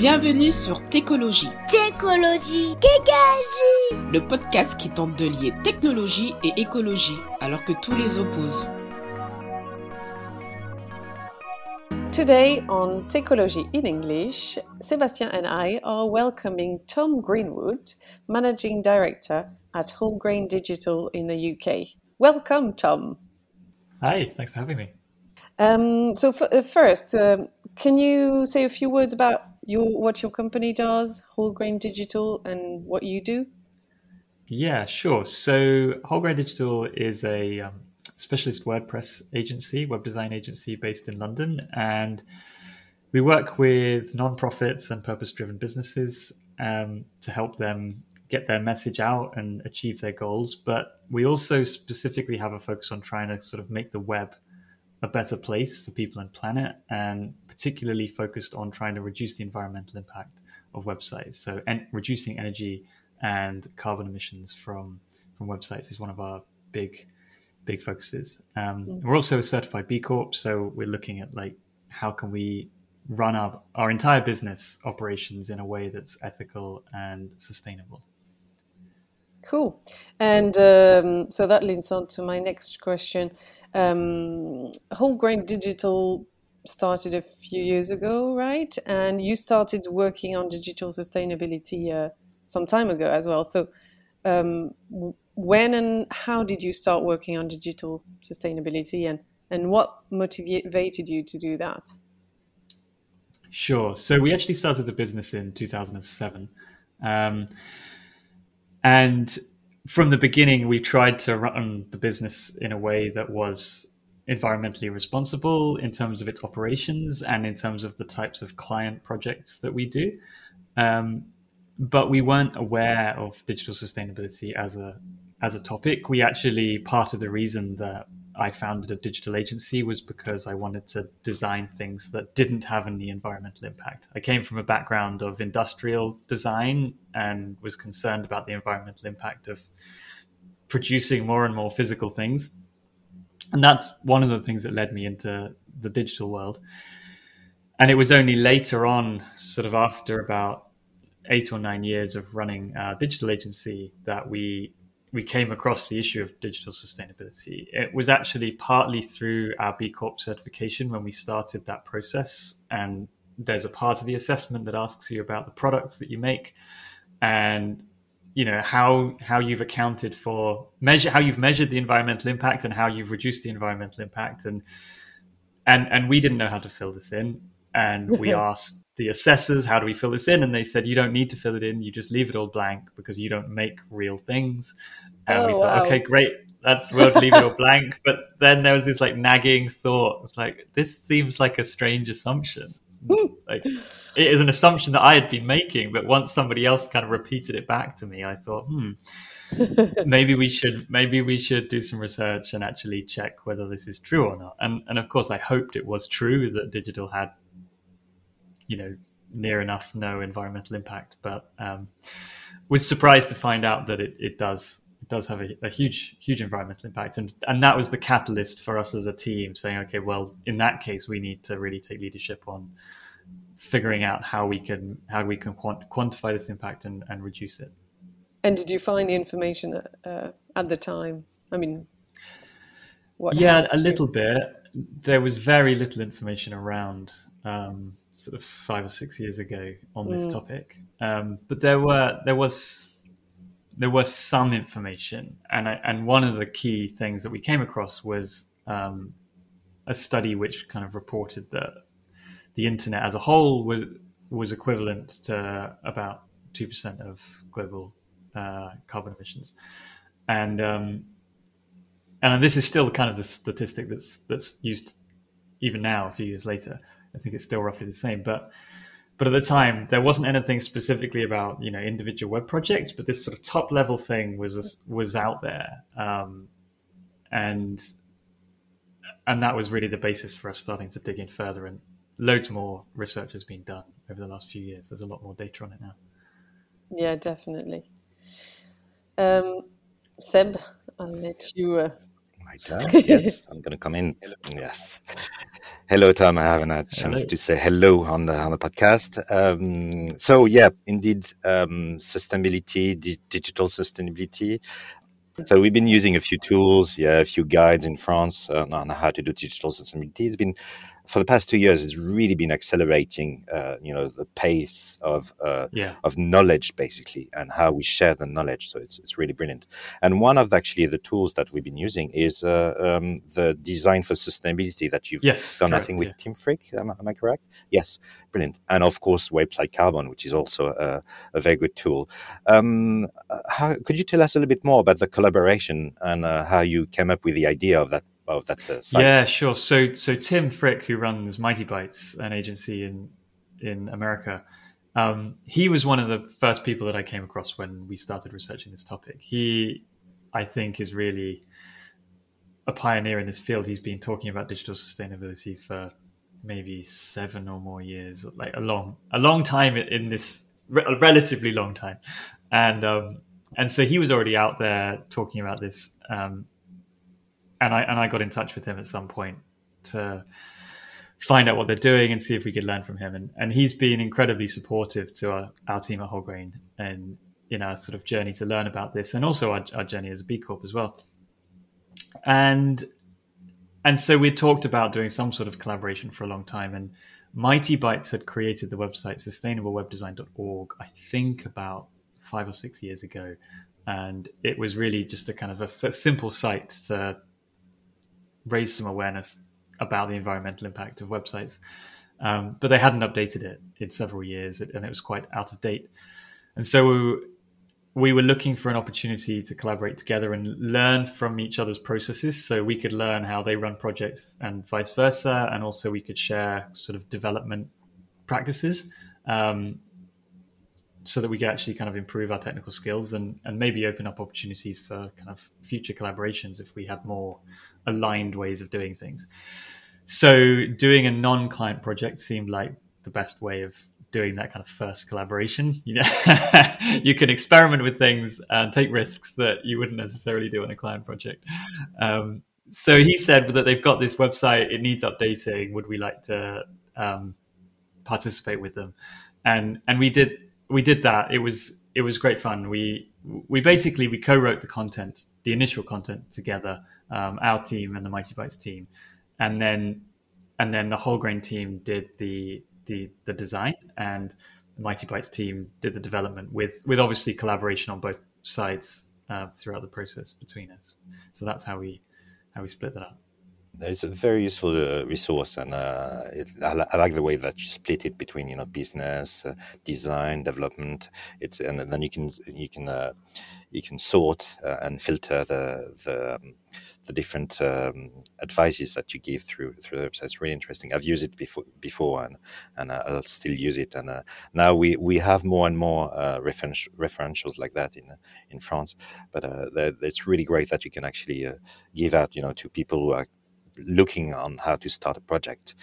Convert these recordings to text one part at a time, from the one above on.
Bienvenue sur Técologie. Técologie, Kékagie. Le podcast qui tente de lier technologie et écologie alors que tous les opposent. Today on Technology in English, Sebastian and I are welcoming Tom Greenwood, Managing Director at Wholegrain Digital in the UK. Welcome, Tom. Hi, thanks for having me. Um, so, uh, first, uh, can you say a few words about your what your company does, Wholegrain Digital, and what you do? Yeah, sure. So, Wholegrain Digital is a um, specialist WordPress agency, web design agency based in London, and we work with nonprofits and purpose-driven businesses um, to help them get their message out and achieve their goals. But we also specifically have a focus on trying to sort of make the web a better place for people and planet, and particularly focused on trying to reduce the environmental impact of websites. So, en- reducing energy and carbon emissions from from websites is one of our big big focuses. Um, mm. We're also a certified B Corp, so we're looking at like how can we run our our entire business operations in a way that's ethical and sustainable. Cool, and um, so that leads on to my next question. Um, Wholegrain Digital started a few years ago, right? And you started working on digital sustainability uh, some time ago as well. So, um, when and how did you start working on digital sustainability, and and what motivated you to do that? Sure. So we actually started the business in 2007, um, and from the beginning, we tried to run the business in a way that was environmentally responsible in terms of its operations and in terms of the types of client projects that we do. Um, but we weren't aware of digital sustainability as a as a topic. We actually part of the reason that I founded a digital agency was because I wanted to design things that didn't have any environmental impact. I came from a background of industrial design and was concerned about the environmental impact of producing more and more physical things. And that's one of the things that led me into the digital world. And it was only later on, sort of after about eight or nine years of running a digital agency, that we we came across the issue of digital sustainability. It was actually partly through our B Corp certification when we started that process. And there's a part of the assessment that asks you about the products that you make and you know how how you've accounted for measure how you've measured the environmental impact and how you've reduced the environmental impact and and and we didn't know how to fill this in and we asked the assessors, how do we fill this in? And they said, you don't need to fill it in. You just leave it all blank because you don't make real things. And oh, we thought, wow. okay, great. That's we'll leave it all blank. But then there was this like nagging thought, like this seems like a strange assumption. like it is an assumption that I had been making, but once somebody else kind of repeated it back to me, I thought, hmm, maybe we should maybe we should do some research and actually check whether this is true or not. And and of course, I hoped it was true that digital had you know near enough no environmental impact, but um, was surprised to find out that it, it does it does have a, a, huge huge environmental impact, and and that was the catalyst for us as a team saying, okay, well in that case we need to really take leadership on figuring out how we can how we can quant- quantify this impact and, and reduce it. And did you find the information uh, at the time? I mean, yeah, a little bit. There was very little information around. Um, sort of five or six years ago on this mm. topic. Um, but there were there was there was some information, and I, and one of the key things that we came across was um, a study which kind of reported that the internet as a whole was was equivalent to about two percent of global uh, carbon emissions, and um, and this is still kind of the statistic that's that's used even now a few years later. I think it's still roughly the same. But but at the time, there wasn't anything specifically about you know individual web projects, but this sort of top level thing was was out there, um, and and that was really the basis for us starting to dig in further. And loads more research has been done over the last few years. There's a lot more data on it now. Yeah, definitely. Um, Seb, I'll let you. Uh... My turn. Yes, I'm going to come in. Yes. Hello, Tom. I haven't had a chance hello. to say hello on the on the podcast. Um, so yeah, indeed, um, sustainability, di- digital sustainability. So we've been using a few tools, yeah, a few guides in France uh, on how to do digital sustainability. It's been for the past two years, it's really been accelerating, uh, you know, the pace of uh, yeah. of knowledge basically, and how we share the knowledge. So it's it's really brilliant. And one of actually the tools that we've been using is uh, um, the design for sustainability that you've yes, done, correct, I think, with yeah. Tim Frick. Am, am, I correct? Yes, brilliant. And of course, Website Carbon, which is also a, a very good tool. Um, how could you tell us a little bit more about the collaboration and uh, how you came up with the idea of that of that uh, site? Yeah, sure. So so Tim Frick, who runs Mightybytes, an agency in in America, um, he was one of the first people that I came across when we started researching this topic. He, I think, is really a pioneer in this field. He's been talking about digital sustainability for maybe seven or more years, like a long a long time in this a relatively long time, and um, and so he was already out there talking about this. Um, and I and I got in touch with him at some point to find out what they're doing and see if we could learn from him. And and he's been incredibly supportive to our, our team at Wholegrain and in our sort of journey to learn about this, and also our, our journey as a B Corp as well. And and so we talked about doing some sort of collaboration for a long time. And Mightybytes had created the website sustainablewebdesign.org, I think about five or six years ago. And it was really just a kind of a, a simple site to raise some awareness about the environmental impact of websites. Um, but they hadn't updated it in several years, and it was quite out of date. And so we were looking for an opportunity to collaborate together and learn from each other's processes, so we could learn how they run projects and vice versa, and also we could share sort of development practices. Um, so that we could actually kind of improve our technical skills and, and maybe open up opportunities for kind of future collaborations if we had more aligned ways of doing things. So doing a non-client project seemed like the best way of doing that kind of first collaboration. You know, you can experiment with things and take risks that you wouldn't necessarily do on a client project. Um, so he said that they've got this website; it needs updating. Would we like to um, participate with them? And and we did we did that. It was it was great fun. We we basically we co-wrote the content, the initial content together, um, our team and the Mightybytes team, and then and then the Wholegrain team did the the the design, and the Mightybytes team did the development with with obviously collaboration on both sides uh, throughout the process between us. So that's how we how we split that up it's a very useful uh, resource, and uh, it, I, I, like the way that you split it between you know business, uh, design, development. It's and then you can you can uh, you can sort uh, and filter the the, um, the different um, advices that you give through through the website. It's really interesting. I've used it before before, and and I'll still use it. And uh, now we we have more and more reference, referentials like that in in France. But it's really great that you can actually give out you know to people who are looking on how to start a project.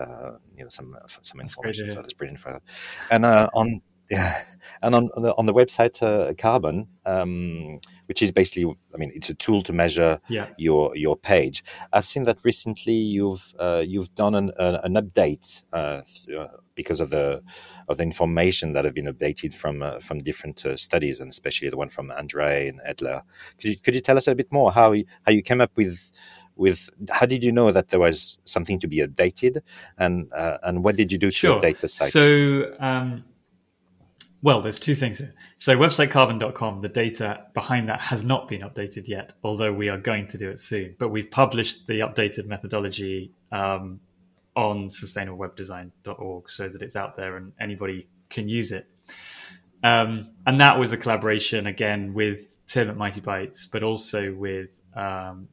Uh, you know, some some information. So that's brilliant for that. And uh, on yeah, and on on the, on the website uh, Carbon, um, which is basically, I mean, it's a tool to measure yeah. your your page. I've seen that recently. You've uh, you've done an, uh, an update uh, uh, because of the of the information that have been updated from uh, from different studies, and especially the one from Andrae and Edler. Could you could you tell us a bit more how you, how you came up with with how did you know that there was something to be updated and uh, and what did you do to sure. update the site so um, well there's two things so websitecarbon.com the data behind that has not been updated yet although we are going to do it soon. But we've published the updated methodology um, on sustainablewebdesign.org so that it's out there and anybody can use it. Um, and that was a collaboration again with Tim at Mightybytes, but also with um,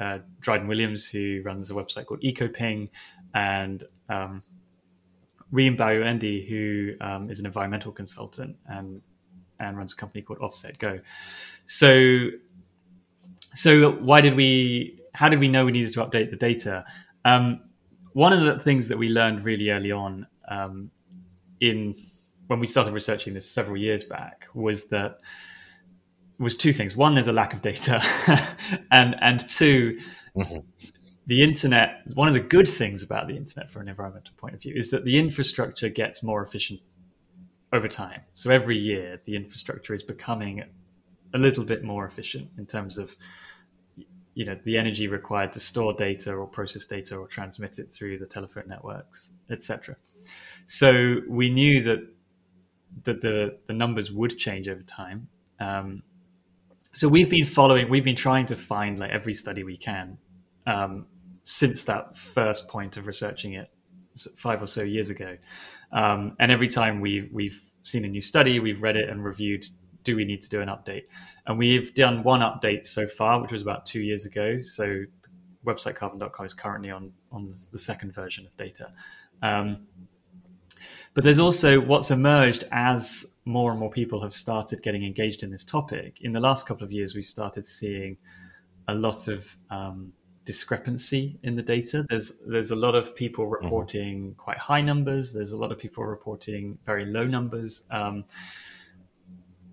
uh, Dryden Williams, who runs a website called EcoPing, and um, Reem Bayoendi, who um, is an environmental consultant and and runs a company called Offset Go. So, so why did we? How did we know we needed to update the data? Um, one of the things that we learned really early on um, in when we started researching this several years back was that was two things. One, there's a lack of data, and and 2 mm-hmm. The internet, one of the good things about the internet from an environmental point of view is that the infrastructure gets more efficient over time. So every year, the infrastructure is becoming a little bit more efficient in terms of you know the energy required to store data or process data or transmit it through the telephone networks, etc. So we knew that that the the numbers would change over time. Um, so we've been following, we've been trying to find like every study we can um, since that first point of researching it five or so years ago. Um, and every time we've we've seen a new study, we've read it and reviewed. Do we need to do an update? And we've done one update so far, which was about two years ago. So websitecarbon.com is currently on on the second version of data. Um, but there's also what's emerged as more and more people have started getting engaged in this topic. In the last couple of years, we've started seeing a lot of um, discrepancy in the data. There's there's a lot of people mm-hmm. reporting mm-hmm. quite high numbers. There's a lot of people reporting very low numbers. Um,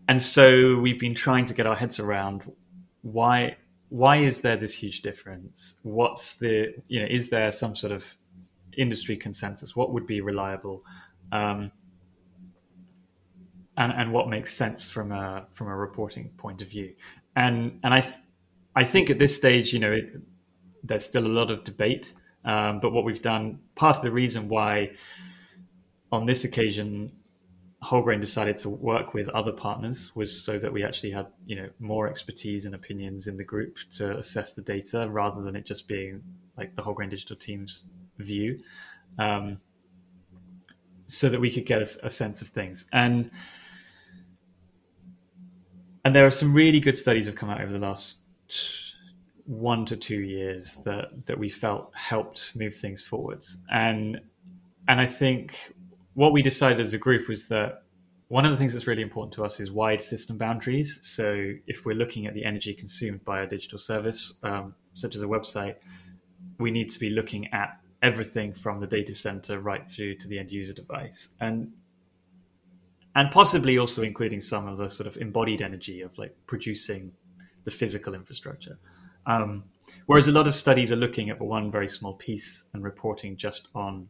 and so we've been trying to get our heads around why why is there this huge difference? What's the you know is there some sort of industry consensus? What would be reliable? Um, and, and what makes sense from a from a reporting point of view. And and I th- I think at this stage, you know, it, there's still a lot of debate. Um, but what we've done, part of the reason why on this occasion Wholegrain decided to work with other partners was so that we actually had you know more expertise and opinions in the group to assess the data rather than it just being like the Wholegrain Digital team's view, um, so that we could get a, a sense of things and and there are some really good studies have come out over the last one to two years that that we felt helped move things forwards and and I think what we decided as a group was that one of the things that's really important to us is wide system boundaries. So if we're looking at the energy consumed by a digital service, um, such as a website, we need to be looking at everything from the data center right through to the end user device, and and possibly also including some of the sort of embodied energy of like producing the physical infrastructure. Um, whereas a lot of studies are looking at one very small piece and reporting just on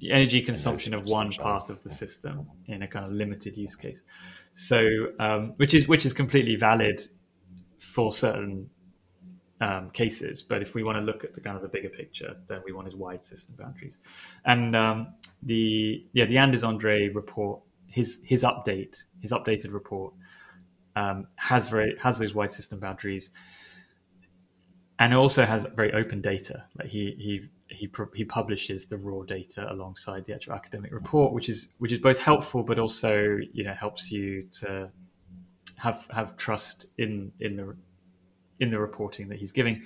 the energy consumption energy of consumption. one part of the system in a kind of limited use case. So, um, which is which is completely valid for certain um, cases, but if we want to look at the kind of the bigger picture, then we want his wide system boundaries. And um, the yeah, the Anders Andrae report, his his update, his updated report um, has very has those wide system boundaries, and also has very open data. Like he he he he publishes the raw data alongside the actual academic report, which is which is both helpful, but also you know helps you to have have trust in in the in the reporting that he's giving.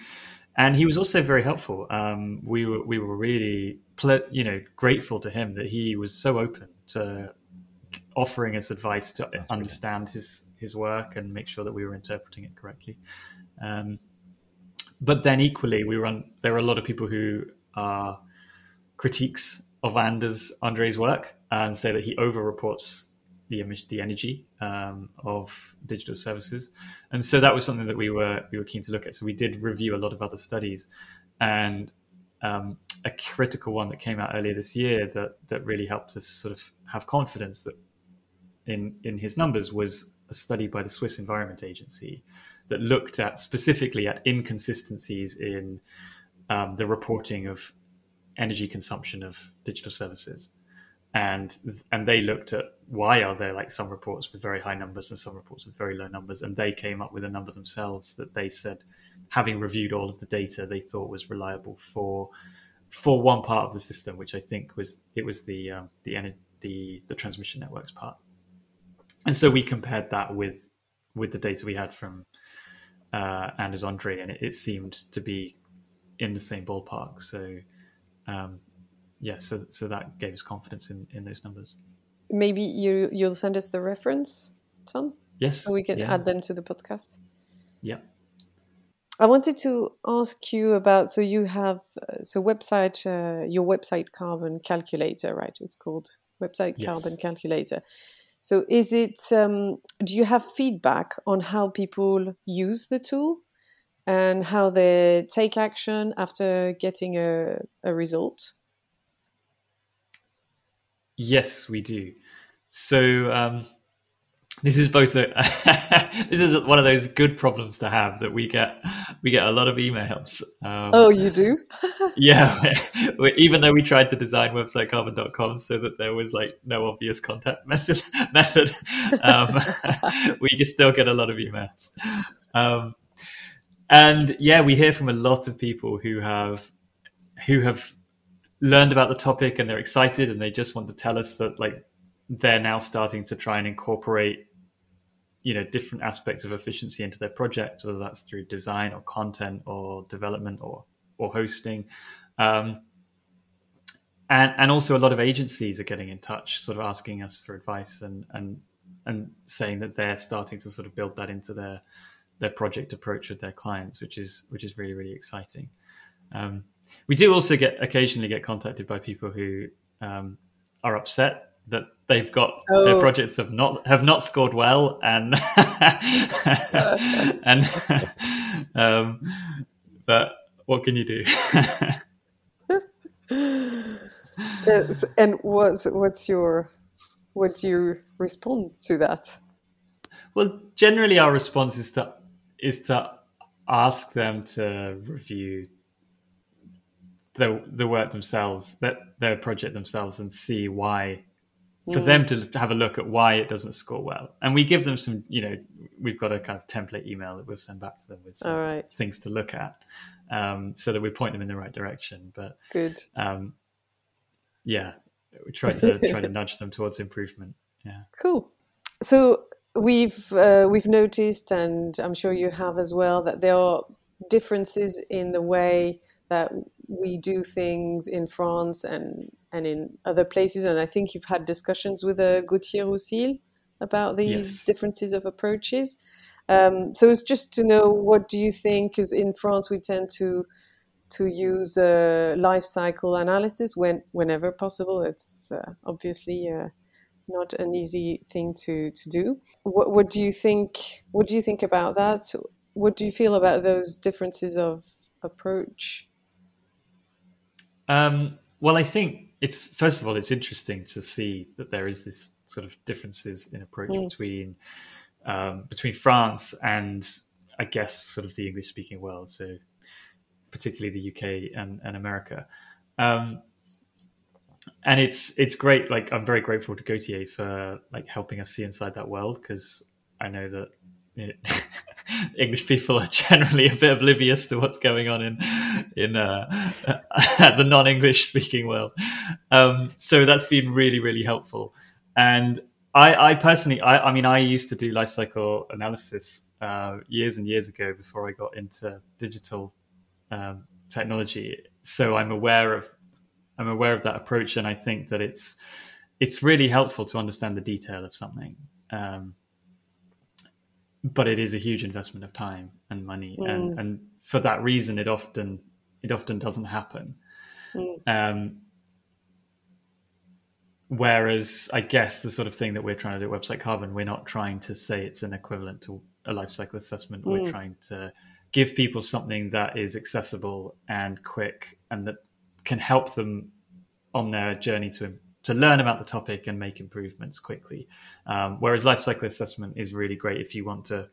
And he was also very helpful. Um, we were we were really you know grateful to him that he was so open to offering us advice to That's understand brilliant. his his work and make sure that we were interpreting it correctly. Um, but then equally, we run. There are a lot of people who are critiques of Anders Andrae's work and say that he over-reports the image, the energy um, of digital services, and so that was something that we were we were keen to look at. So we did review a lot of other studies, and um, a critical one that came out earlier this year that that really helped us sort of have confidence that in in his numbers was a study by the Swiss Environment Agency that looked at specifically at inconsistencies in um, the reporting of energy consumption of digital services, and and they looked at why are there like some reports with very high numbers and some reports with very low numbers, and they came up with a number themselves that they said, having reviewed all of the data, they thought was reliable for for one part of the system, which I think was it was the um, the the the transmission networks part, and so we compared that with with the data we had from uh, Anders Andrae, and it, it, seemed to be in the same ballpark. So, um, yeah, so so that gave us confidence in in those numbers. Maybe you you'll send us the reference, Tom. Yes, so we can yeah. add them to the podcast. Yeah. I wanted to ask you about so you have so website uh, your website carbon calculator right it's called website yes. carbon calculator so, is it? Um, do you have feedback on how people use the tool? and how they take action after getting a, a result? Yes, we do. So um, this is both a this is one of those good problems to have that we get we get a lot of emails. Um, oh, you do? yeah. Even though we tried to design websitecarbon.com so that there was like no obvious contact method method, um, we just still get a lot of emails. Um, and yeah, we hear from a lot of people who have who have learned about the topic and they're excited and they just want to tell us that like they're now starting to try and incorporate you know different aspects of efficiency into their project whether that's through design or content or development or or hosting. Um, and and also a lot of agencies are getting in touch sort of asking us for advice and and and saying that they're starting to sort of build that into their their project approach with their clients which is which is really really exciting. Um, we do also get occasionally get contacted by people who um, are upset that they've got oh. their projects have not have not scored well and and um, but what can you do and what's what's your what do you respond to that well generally our response is to is to ask them to review the the work themselves that their project themselves and see why for mm. them to have a look at why it doesn't score well. And we give them some, you know, we've got a kind of template email that we'll send back to them with some right. things to look at, um, so that we point them in the right direction. But good, um, yeah, we try to try to nudge them towards improvement. Yeah, cool. So we've uh, we've noticed, and I'm sure you have as well, that there are differences in the way that we do things in France and and in other places. And I think you've had discussions with uh, Gauthier Roussilhe about these yes. differences of approaches. Um, so it's just to know what do you think? Because in France we tend to to use a life cycle analysis when whenever possible. It's uh, obviously uh, not an easy thing to to do. What, what do you think? What do you think about that? What do you feel about those differences of approach? Um, well, I think it's first of all, it's interesting to see that there is this sort of differences in approach mm. between um, between France and I guess sort of the English speaking world, so particularly the UK and, and America. Um, and it's it's great. Like I'm very grateful to Gauthier for like helping us see inside that world because I know that English people are generally a bit oblivious to what's going on in in uh, the non-English speaking world. Um, so that's been really really helpful. And I, I personally, I, I, mean, I used to do life cycle analysis uh, years and years ago before I got into digital um, technology. So I'm aware of I'm aware of that approach, and I think that it's it's really helpful to understand the detail of something. Um, but it is a huge investment of time and money, mm. and and for that reason, it often it often doesn't happen. Mm. Um, whereas I guess the sort of thing that we're trying to do at Website Carbon, we're not trying to say it's an equivalent to a life cycle assessment. Mm. We're trying to give people something that is accessible and quick and that can help them on their journey to to learn about the topic and make improvements quickly. Um, whereas life cycle assessment is really great if you want to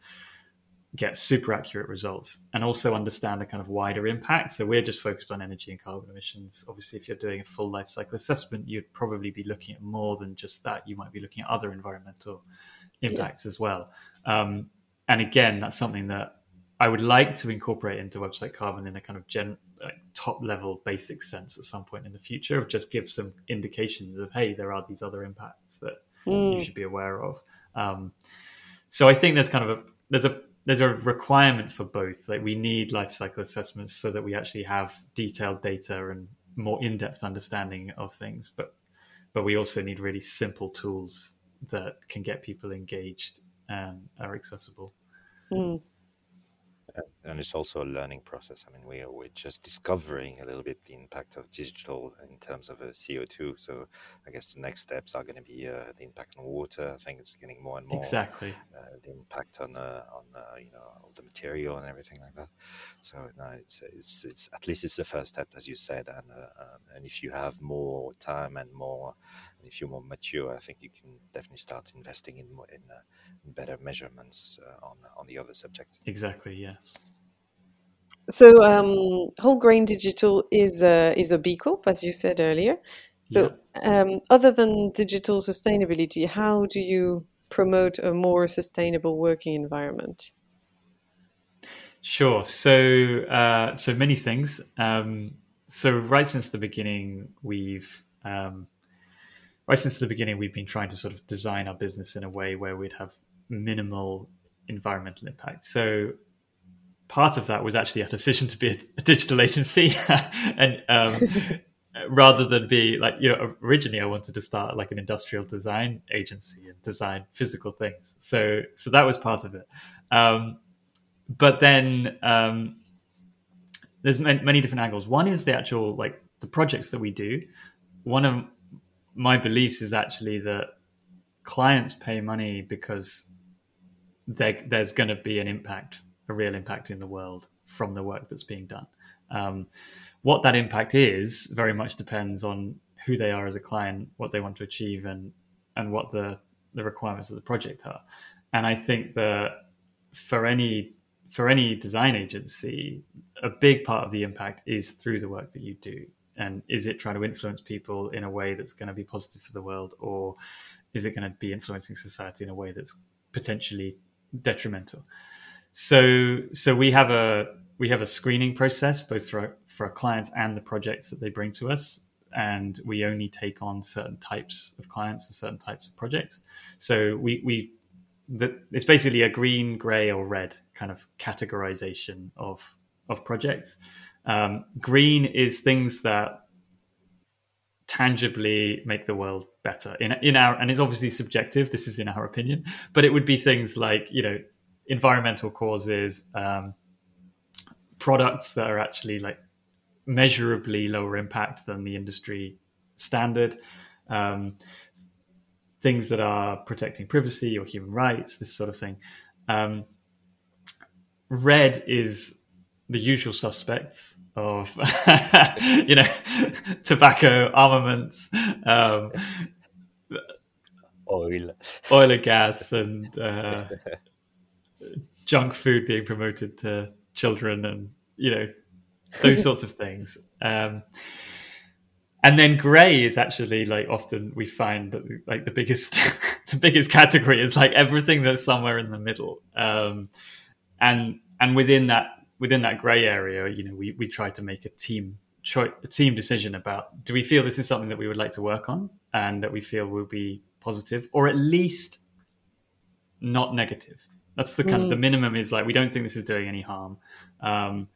get super accurate results and also understand a kind of wider impact. So we're just focused on energy and carbon emissions. Obviously, if you're doing a full life cycle assessment, you'd probably be looking at more than just that. You might be looking at other environmental impacts yeah. as well. Um, and again, that's something that I would like to incorporate into website carbon in a kind of gen, like top level basic sense at some point in the future of just give some indications of hey there are these other impacts that mm. you should be aware of. Um, so i think there's kind of a there's a there's a requirement for both. Like we need life cycle assessments so that we actually have detailed data and more in-depth understanding of things but but we also need really simple tools that can get people engaged and are accessible. Mm yeah and it's also a learning process. I mean, we are, we're just discovering a little bit the impact of digital in terms of uh, CO2. So I guess the next steps are going to be uh, the impact on water. I think it's getting more and more exactly uh, the impact on uh, on uh, you know all the material and everything like that. So no, it's it's it's at least it's the first step, as you said. And uh, um, and if you have more time and more, and if you're more mature, I think you can definitely start investing in in, in better measurements on on the other subjects. Exactly. Yes. So um, Wholegrain Digital is a, is a B Corp, as you said earlier. So yeah. um, other than digital sustainability, how do you promote a more sustainable working environment? Sure. So uh, so many things. Um, so right since the beginning, we've um, right since the beginning we've been trying to sort of design our business in a way where we'd have minimal environmental impact. So part of that was actually a decision to be a, digital agency. And um, rather than be like you know originally i wanted to start like an industrial design agency and design physical things. So so that was part of it. Um, but then um, there's many different angles. One is the actual like the projects that we do. One of my beliefs is actually that clients pay money because there's going to be an impact a real impact in the world from the work that's being done. Um, what that impact is very much depends on who they are as a client, what they want to achieve, and and what the the requirements of the project are. And I think that for any for any design agency, a big part of the impact is through the work that you do. And is it trying to influence people in a way that's going to be positive for the world, or is it going to be influencing society in a way that's potentially detrimental? So so we have a we have a screening process both for our, for our clients and the projects that they bring to us, and we only take on certain types of clients and certain types of projects. So we we the, it's basically a green, gray, or red kind of categorization of of projects. Um, green is things that tangibly make the world better in in our and it's obviously subjective. This is in our opinion, but it would be things like you know environmental causes, um, products that are actually like measurably lower impact than the industry standard, um, things that are protecting privacy or human rights, this sort of thing. Um, red is the usual suspects of, you know, tobacco, armaments, um, oil, oil and gas, and uh, junk food being promoted to children and you know those sorts of things. Um, and then gray is actually like often we find that like the biggest the biggest category is like everything that's somewhere in the middle. Um, and and within that within that gray area you know we we try to make a team choice a team decision about do we feel this is something that we would like to work on and that we feel will be positive or at least not negative that's the kind mm. of the mm. minimum is like we don't think this is doing any harm, um,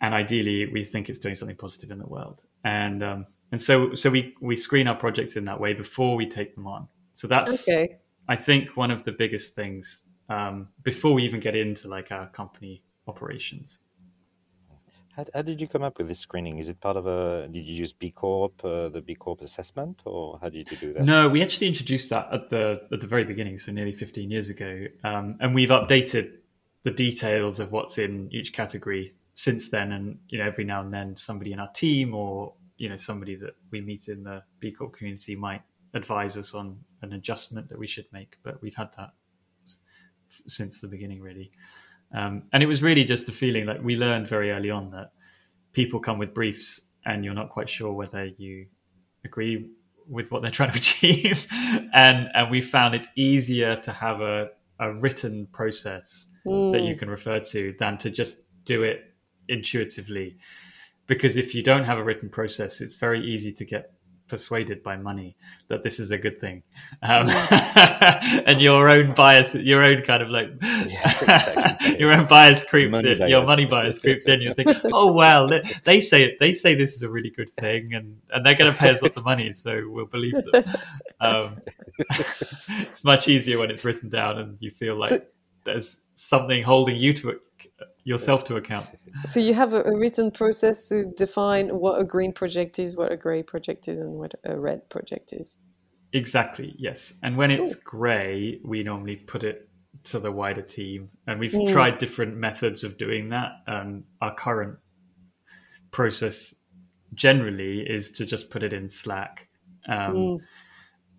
and ideally we think it's doing something positive in the world. And um, and so so we we screen our projects in that way before we take them on. So that's okay. I think one of the biggest things um, before we even get into like our company operations. How, how, did you come up with this screening? Is it part of a? Did you use B Corp, uh, the B Corp assessment, or how did you do that? No, we actually introduced that at the at the very beginning, so nearly fifteen years ago, um, and we've updated the details of what's in each category since then. And you know, every now and then, somebody in our team or you know somebody that we meet in the B Corp community might advise us on an adjustment that we should make. But we've had that since the beginning, really. Um, and it was really just a feeling like we learned very early on that people come with briefs and you're not quite sure whether you agree with what they're trying to achieve. and and we found it's easier to have a, a written process mm. that you mm. can refer to than to just do it intuitively. Because if you don't have a written process, it's very easy to get persuaded by money that this is a good thing. Um, and your own bias your own kind of like yes, your own bias creeps money in bias. your money bias creeps in. You think oh well they say it they say this is a really good thing and and they're going to pay us lots of money so we'll believe them. Um, it's much easier when it's written down and you feel like so, there's something holding you to it yourself to account. So you have a, a, written process to define what a green project is, what a grey project is, and what a red project is. Exactly. Yes. And when it's grey, we normally put it to the wider team, and we've mm. tried different methods of doing that. Um, our current process generally is to just put it in Slack. Um, mm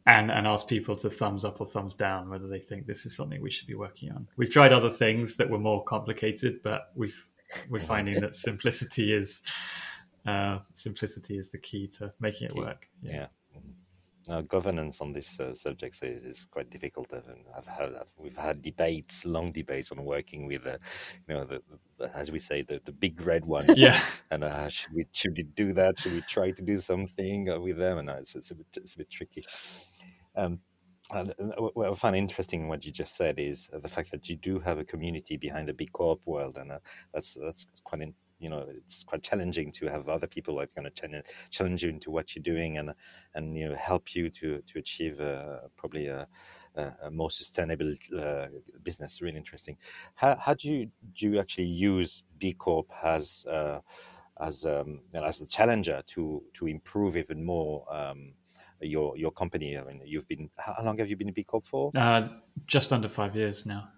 and and ask people to thumbs up or thumbs down whether they think this is something we should be working on. We've tried other things that were more complicated, but we've we're finding that simplicity is uh, simplicity is the key to making it work. Yeah. yeah. Uh, governance on this uh, subject is, is, quite difficult. I've had, I've, we've had debates, long debates on working with, uh, you know, the, the, as we say, the, the big red ones. Yeah. And uh, should we should we do that? Should we try to do something uh, with them? And it's, it's, a bit, it's a bit tricky. Um, and what I find interesting what you just said is the fact that you do have a community behind the B Corp world, and uh, that's that's quite in, you know it's quite challenging to have other people that kind of challenge you into what you're doing and and you know help you to to achieve uh, probably a, a, more sustainable uh, business. Really interesting. How how do you do you actually use B Corp as uh, as um, as a challenger to to improve even more? Um, your your company? I mean, you've been how long have you been a B Corp for? Uh, just under five years now.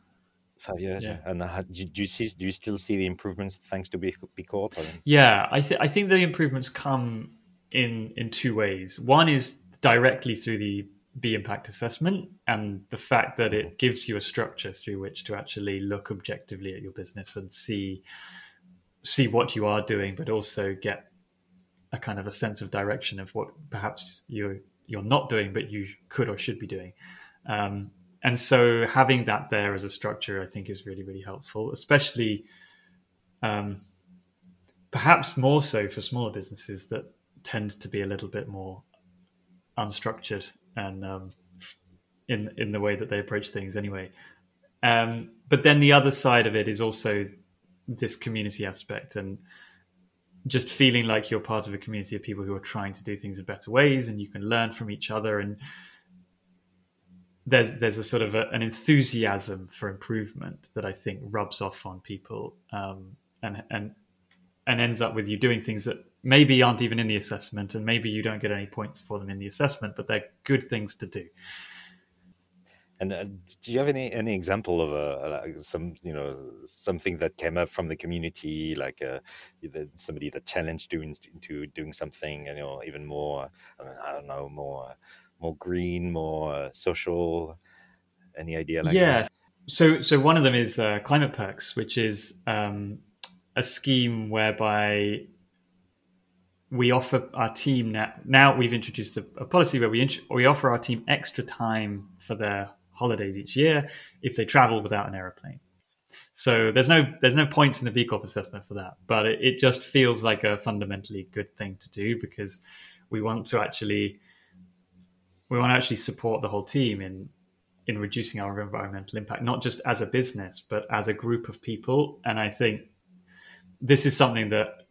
Five years, yeah. And uh, do, do, you see? Do you still see the improvements thanks to B, B Corp? Or? Yeah, I think I think the improvements come in in two ways. One is directly through the B impact assessment and the fact that it mm-hmm. gives you a structure through which to actually look objectively at your business and see see what you are doing, but also get a kind of a sense of direction of what perhaps you you're not doing, but you could or should be doing. Um, and so having that there as a structure, I think, is really, really helpful, especially um, perhaps more so for smaller businesses that tend to be a little bit more unstructured and um, in in the way that they approach things anyway. Um, but then the other side of it is also this community aspect and just feeling like you're part of a community of people who are trying to do things in better ways and you can learn from each other. And there's there's a sort of a, an enthusiasm for improvement that I think rubs off on people um, and and and ends up with you doing things that maybe aren't even in the assessment and maybe you don't get any points for them in the assessment but they're good things to do and uh, do you have any any example of a, some you know something that came up from the community, like uh, somebody that challenged you into doing something, you know, even more I don't know, more more green, more social? Any idea? Like yeah. That? So so one of them is uh, climate perks, which is um, a scheme whereby we offer our team now. Now we've introduced a, a policy where we int- we offer our team extra time for their holidays each year if they travel without an aeroplane. So there's no there's no points in the B Corp assessment for that, but it, it just feels like a fundamentally good thing to do because we want to actually we want to actually support the whole team in in reducing our environmental impact, not just as a business, but as a group of people. And I think this is something that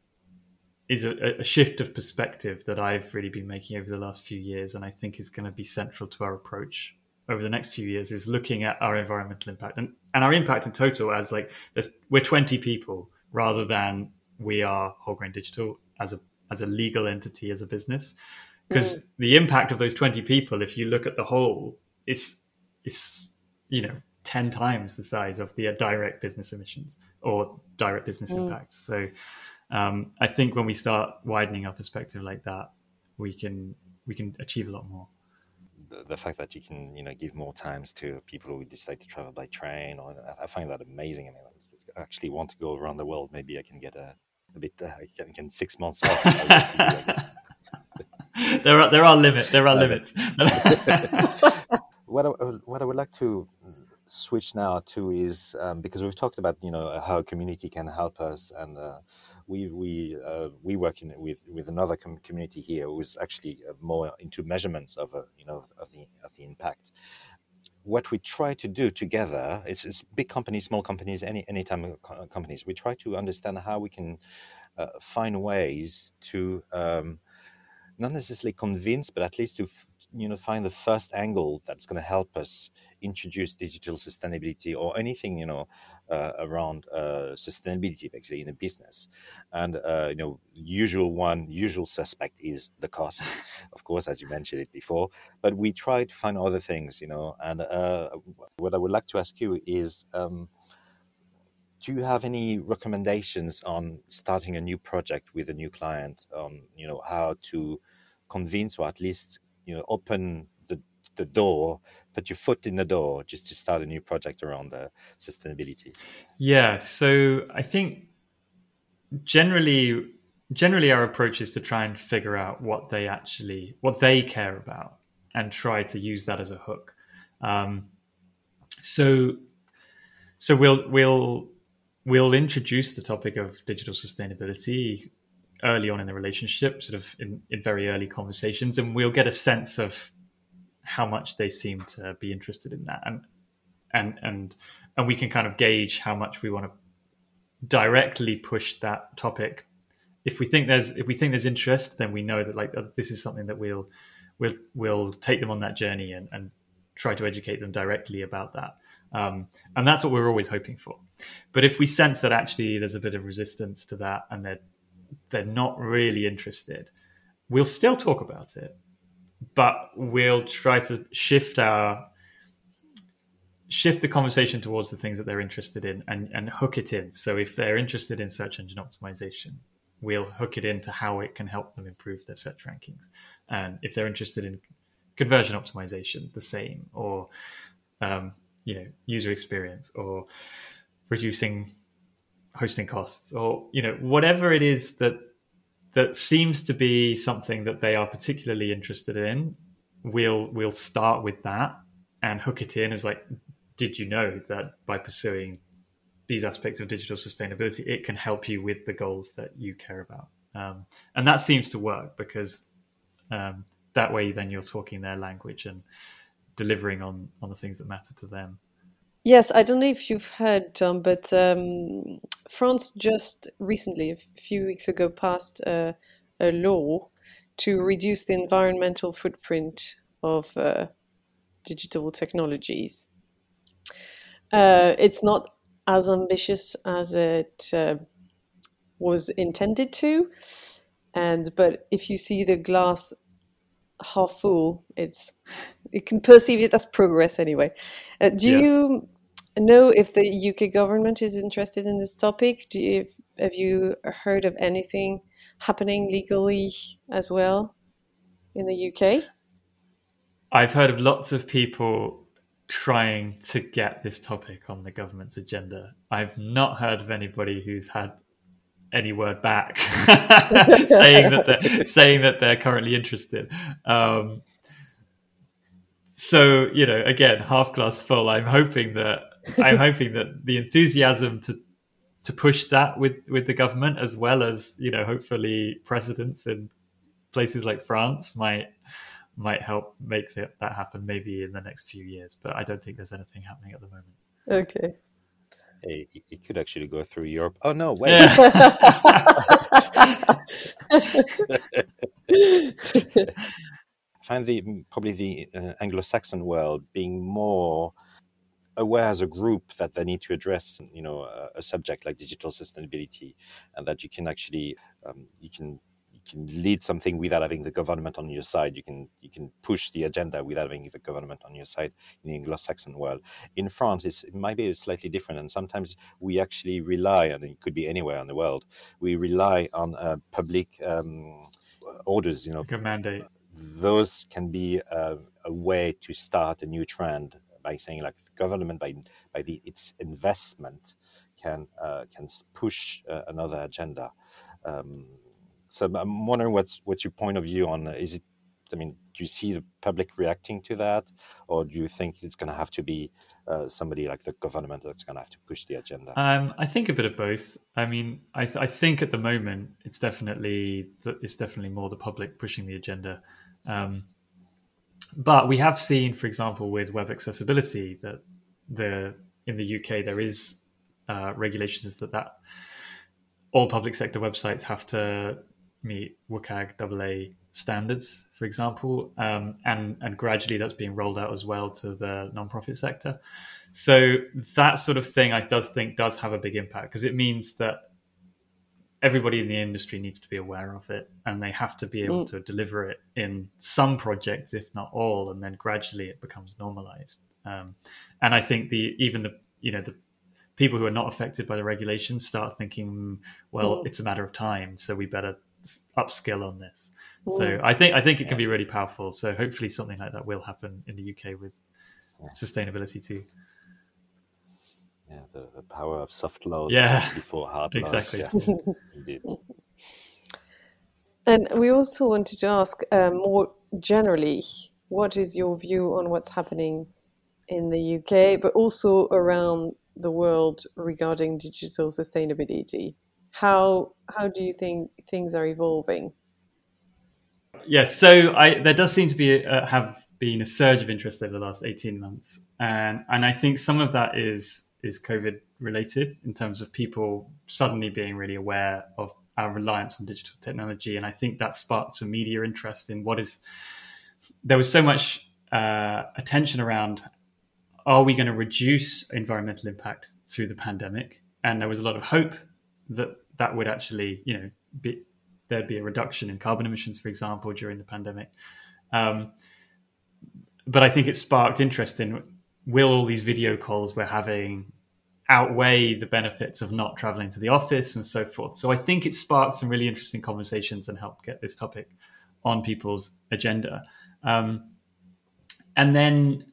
is a, a, shift of perspective that I've really been making over the last few years, and I think is going to be central to our approach over the next few years is looking at our environmental impact and, and our impact in total as like we're 20 people rather than we are Wholegrain Digital as a as a legal entity as a business because mm. the impact of those 20 people if you look at the whole is is you know 10 times the size of the direct business emissions or direct business mm. impacts so um, i think when we start widening our perspective like that we can we can achieve a lot more the, the, fact that you can you know give more times to people who decide to travel by train or I find that amazing. I mean, I actually want to go around the world. Maybe I can get a, a bit uh, I can, can six months off. there are there are limits. There are limits. what I, what I would like to switch now to is um, because we've talked about you know how community can help us and uh, we we uh, we work in, with with another com- community here who's actually uh, more into measurements of uh, you know of the of the impact. What we try to do together it's, it's big companies small companies any any time uh, companies we try to understand how we can uh, find ways to um, not necessarily convince but at least to you know find the first angle that's going to help us introduce digital sustainability or anything you know uh, around uh, sustainability basically in a business. And uh, you know usual one usual suspect is the cost of course as you mentioned it before. But we try to find other things you know and uh, what i would like to ask you is um, do you have any recommendations on starting a new project with a new client on you know how to convince or at least you know open the the door put your foot in the door just to start a new project around the sustainability. Yeah so i think generally generally our approach is to try and figure out what they actually what they care about and try to use that as a hook. Um, so so we'll we'll we'll introduce the topic of digital sustainability early on in the relationship, sort of in, in very early conversations, and we'll get a sense of how much they seem to be interested in that, and and and and we can kind of gauge how much we want to directly push that topic. If we think there's if we think there's interest, then we know that like this is something that we'll we'll we'll take them on that journey and, and try to educate them directly about that. Um, and that's what we're always hoping for. But if we sense that actually there's a bit of resistance to that and they're they're not really interested, we'll still talk about it, but we'll try to shift our shift the conversation towards the things that they're interested in and, and hook it in. So if they're interested in search engine optimization, we'll hook it into how it can help them improve their search rankings. And if they're interested in conversion optimization, the same, or um, you know, user experience, or reducing hosting costs or you know whatever it is that that seems to be something that they are particularly interested in we'll we'll start with that and hook it in as like did you know that by pursuing these aspects of digital sustainability it can help you with the goals that you care about? Um, and that seems to work because um, that way then you're talking their language and delivering on on the things that matter to them Yes, I don't know if you've heard, but um, France just recently, a few weeks ago, passed a, a law to reduce the environmental footprint of uh, digital technologies. Uh, it's not as ambitious as it uh, was intended to, and but if you see the glass half full, it's you can perceive it as progress anyway. Uh, do yeah. you know if the UK government is interested in this topic? Do you, have you heard of anything happening legally as well in the UK? I've heard of lots of people trying to get this topic on the government's agenda. I've not heard of anybody who's had any word back saying that they're saying that they're currently interested. Um, so you know, again, half glass full. I'm hoping that I'm hoping that the enthusiasm to to push that with with the government as well as you know hopefully presidents in places like France might might help make that, that happen maybe in the next few years but i don't think there's anything happening at the moment okay Hey, it could actually go through Europe. Oh no, wait. Yeah. I find the probably the uh, Anglo-Saxon world being more aware as a group that they need to address, you know, a, a subject like digital sustainability, and that you can actually um, you can you can lead something without having the government on your side. You can you can push the agenda without having the government on your side in the Anglo-Saxon world. In France, it might be slightly different, and sometimes we actually rely, and it could be anywhere in the world, we rely on uh, public um, orders. You know, like a mandate. Those can be uh, a way to start a new trend by saying like government by by the, its investment can uh, can push uh, another agenda. Um, so I'm wondering what's what's your point of view on is it? I mean, do you see the public reacting to that, or do you think it's going to have to be uh, somebody like the government that's going to have to push the agenda? Um, I think a bit of both. I mean, I, th- I think at the moment it's definitely it's definitely more the public pushing the agenda. Um, but we have seen, for example, with web accessibility, that the in the UK there is uh, regulations that that all public sector websites have to meet WCAG AA standards, for example, um, and and gradually that's being rolled out as well to the nonprofit sector. So that sort of thing, I does think does have a big impact because it means that everybody in the industry needs to be aware of it, and they have to be able mm. to deliver it in some projects, if not all, and then gradually it becomes normalized. Um, and I think the even the you know the people who are not affected by the regulations start thinking, well, mm. it's a matter of time, so we better upskill on this. Mm. So I think I think it can be really powerful. So hopefully something like that will happen in the UK with sustainability too. Yeah, the, the power of soft laws yeah. before hard laws. Exactly. Yeah, indeed. And we also wanted to ask uh, more generally, what is your view on what's happening in the UK, but also around the world regarding digital sustainability? How how do you think things are evolving? Yes, so I, there does seem to be a, have been a surge of interest over the last eighteen months, and and I think some of that is is COVID related in terms of people suddenly being really aware of our reliance on digital technology, and I think that sparked some media interest in what is. There was so much uh, attention around are we going to reduce environmental impact through the pandemic? And there was a lot of hope that that would actually, you know, be, there'd be a reduction in carbon emissions, for example, during the pandemic. Um, but I think it sparked interest in will all these video calls we're having outweigh the benefits of not traveling to the office and so forth. So I think it sparked some really interesting conversations and helped get this topic on people's agenda. Um, and then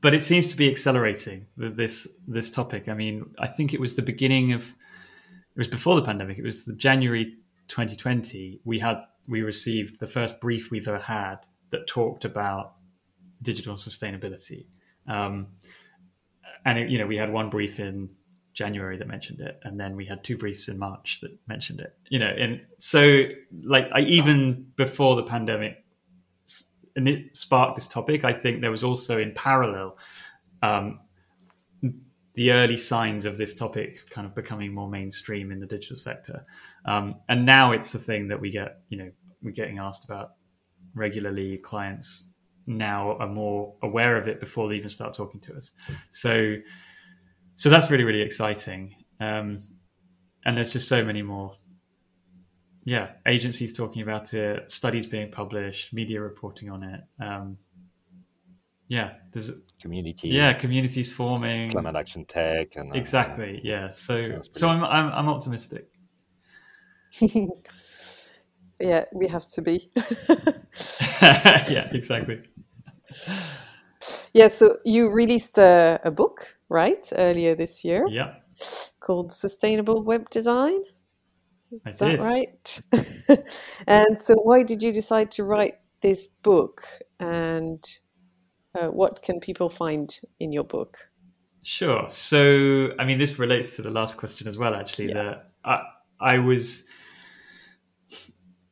but it seems to be accelerating this this topic. I mean, I think it was the beginning of it was before the pandemic. It was the January 2020. We had we received the first brief we've ever had that talked about digital sustainability. Um, and it, you know, we had one brief in January that mentioned it, and then we had two briefs in March that mentioned it. You know, and so like I even before the pandemic and it sparked this topic. I think there was also in parallel um, the early signs of this topic kind of becoming more mainstream in the digital sector, um, and now it's the thing that we get. You know, we're getting asked about regularly. Clients now are more aware of it before they even start talking to us. So, so that's really really exciting. Um, and there's just so many more yeah, agencies talking about it, studies being published, media reporting on it. Um, yeah, there's communities. Yeah, communities forming. Climate action tech and uh, exactly. Yeah, so so I'm I'm, I'm optimistic. yeah, we have to be. yeah, exactly. Yeah, so you released a, a book, right, earlier this year. Yeah. Called Sustainable Web Design. Is I that right? and so, why did you decide to write this book? And uh, what can people find in your book? Sure. So, I mean, this relates to the last question as well. Actually, yeah. that I, I was.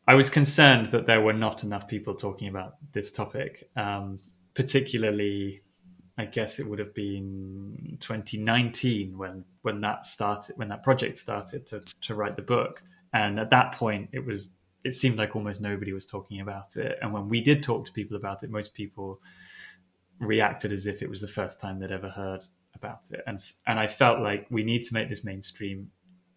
I was concerned that there were not enough people talking about this topic, um, particularly I guess it would have been 2019 when when that started when that project started to to write the book. And at that point, it was it seemed like almost nobody was talking about it. And when we did talk to people about it, most people reacted as if it was the first time they'd ever heard about it. And and I felt like we need to make this mainstream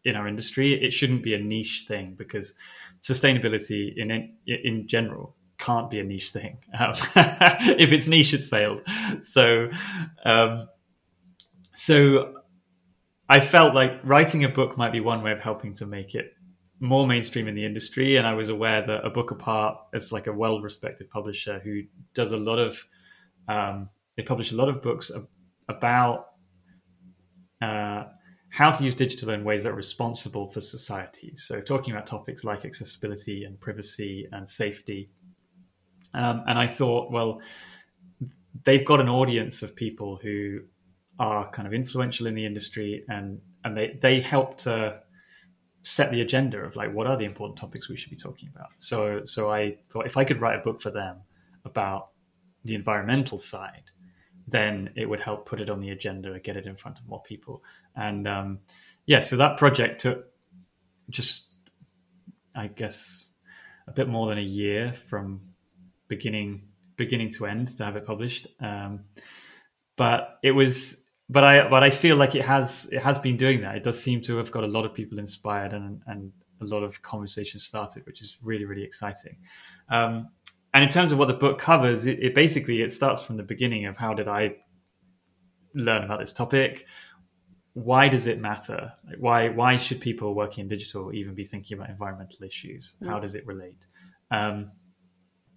in our industry. It shouldn't be a niche thing because sustainability in in general can't be a niche thing. Um, if it's niche, it's failed. So, um, so I felt like writing a book might be one way of helping to make it more mainstream in the industry. And I was aware that a book apart is like a well-respected publisher who does a lot of, um, they publish a lot of books about uh, how to use digital in ways that are responsible for society. So talking about topics like accessibility and privacy and safety um, and I thought, well, they've got an audience of people who are kind of influential in the industry and and they they help to set the agenda of like what are the important topics we should be talking about. So so I thought if I could write a book for them about the environmental side, then it would help put it on the agenda and get it in front of more people. And um, yeah, so that project took just I guess a bit more than a year from beginning beginning to end to have it published. Um, but it was, but I but I feel like it has it has been doing that. It does seem to have got a lot of people inspired and and a lot of conversations started, which is really really exciting. Um, and in terms of what the book covers, it, it basically it starts from the beginning of how did I learn about this topic why does it matter? Like why why should people working in digital even be thinking about environmental issues? Mm. How does it relate? Um,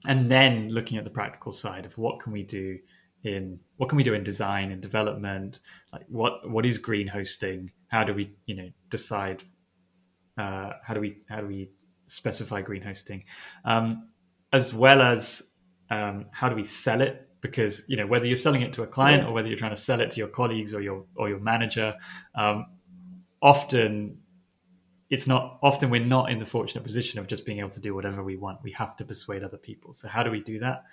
and then looking at the practical side of what can we do in what can we do in design and development? Like what what is green hosting? How do we you know decide? Uh, how do we how do we specify green hosting? Um, as well as um, how do we sell it? Because you know whether you're selling it to a client or whether you're trying to sell it to your colleagues or your or your manager um, often it's not often we're not in the fortunate position of just being able to do whatever we want. We have to persuade other people. So how do we do that?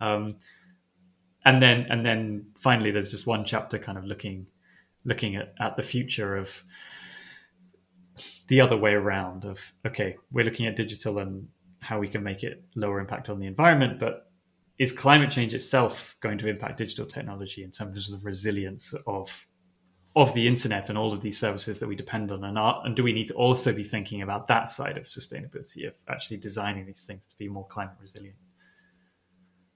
Um, and then and then finally there's just one chapter kind of looking looking at, at the future of the other way around of okay we're looking at digital and how we can make it lower impact on the environment but is climate change itself going to impact digital technology in terms of the resilience of of the internet and all of these services that we depend on? And are, and do we need to also be thinking about that side of sustainability of actually designing these things to be more climate resilient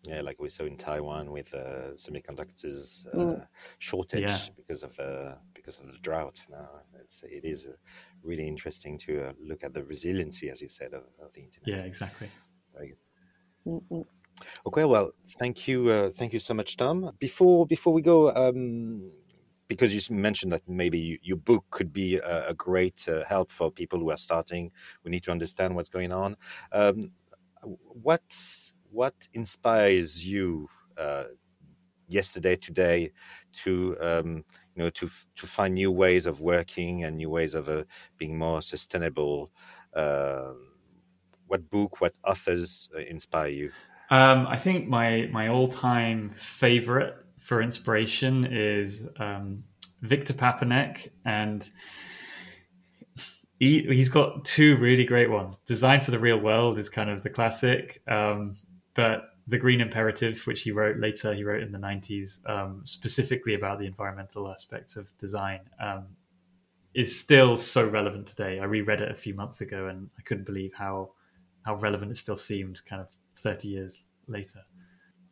yeah like we saw in taiwan with uh, semiconductors uh, mm. shortage yeah. because of the because of the drought now it's it is uh, really interesting to uh, look at the resiliency as you said of, of the internet yeah exactly Very good. Okay, well, thank you, uh, thank you so much, Tom. Before before we go, um, because you mentioned that maybe you, your book could be a, a great uh, help for people who are starting, we need to understand what's going on. Um, what what inspires you uh, yesterday, today, to um, you know to to find new ways of working and new ways of uh, being more sustainable? Uh, what book, what authors uh, inspire you? Um, I think my my all time favorite for inspiration is um, Victor Papanek, and he he's got two really great ones. Design for the Real World is kind of the classic, um, but the Green Imperative, which he wrote later, he wrote in the '90s, um, specifically about the environmental aspects of design. Um, is still so relevant today. I reread it a few months ago, and I couldn't believe how how relevant it still seemed, kind of 30 years later.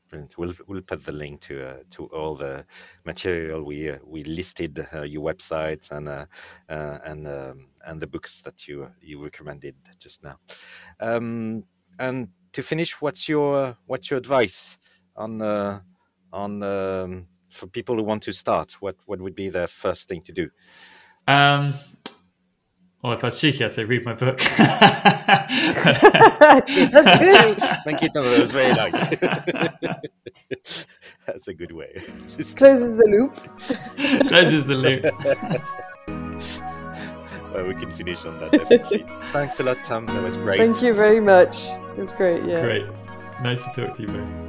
Brilliant. We'll we'll put the link to uh, to all the material we uh, we listed uh, your website and uh, uh, and um, and the books that you you recommended just now. Um, and to finish, what's your what's your advice on uh, on um, for people who want to start? What what would be the first thing to do? Um, well, if I was cheeky, I'd say read my book. Thank you, Tom. That was very nice. That's a good way. Closes the loop. Closes the loop. well, we can finish on that definitely. Thanks a lot, Tom. That was great. Thank you very much. It was great. Yeah. Great. Nice to talk to you both.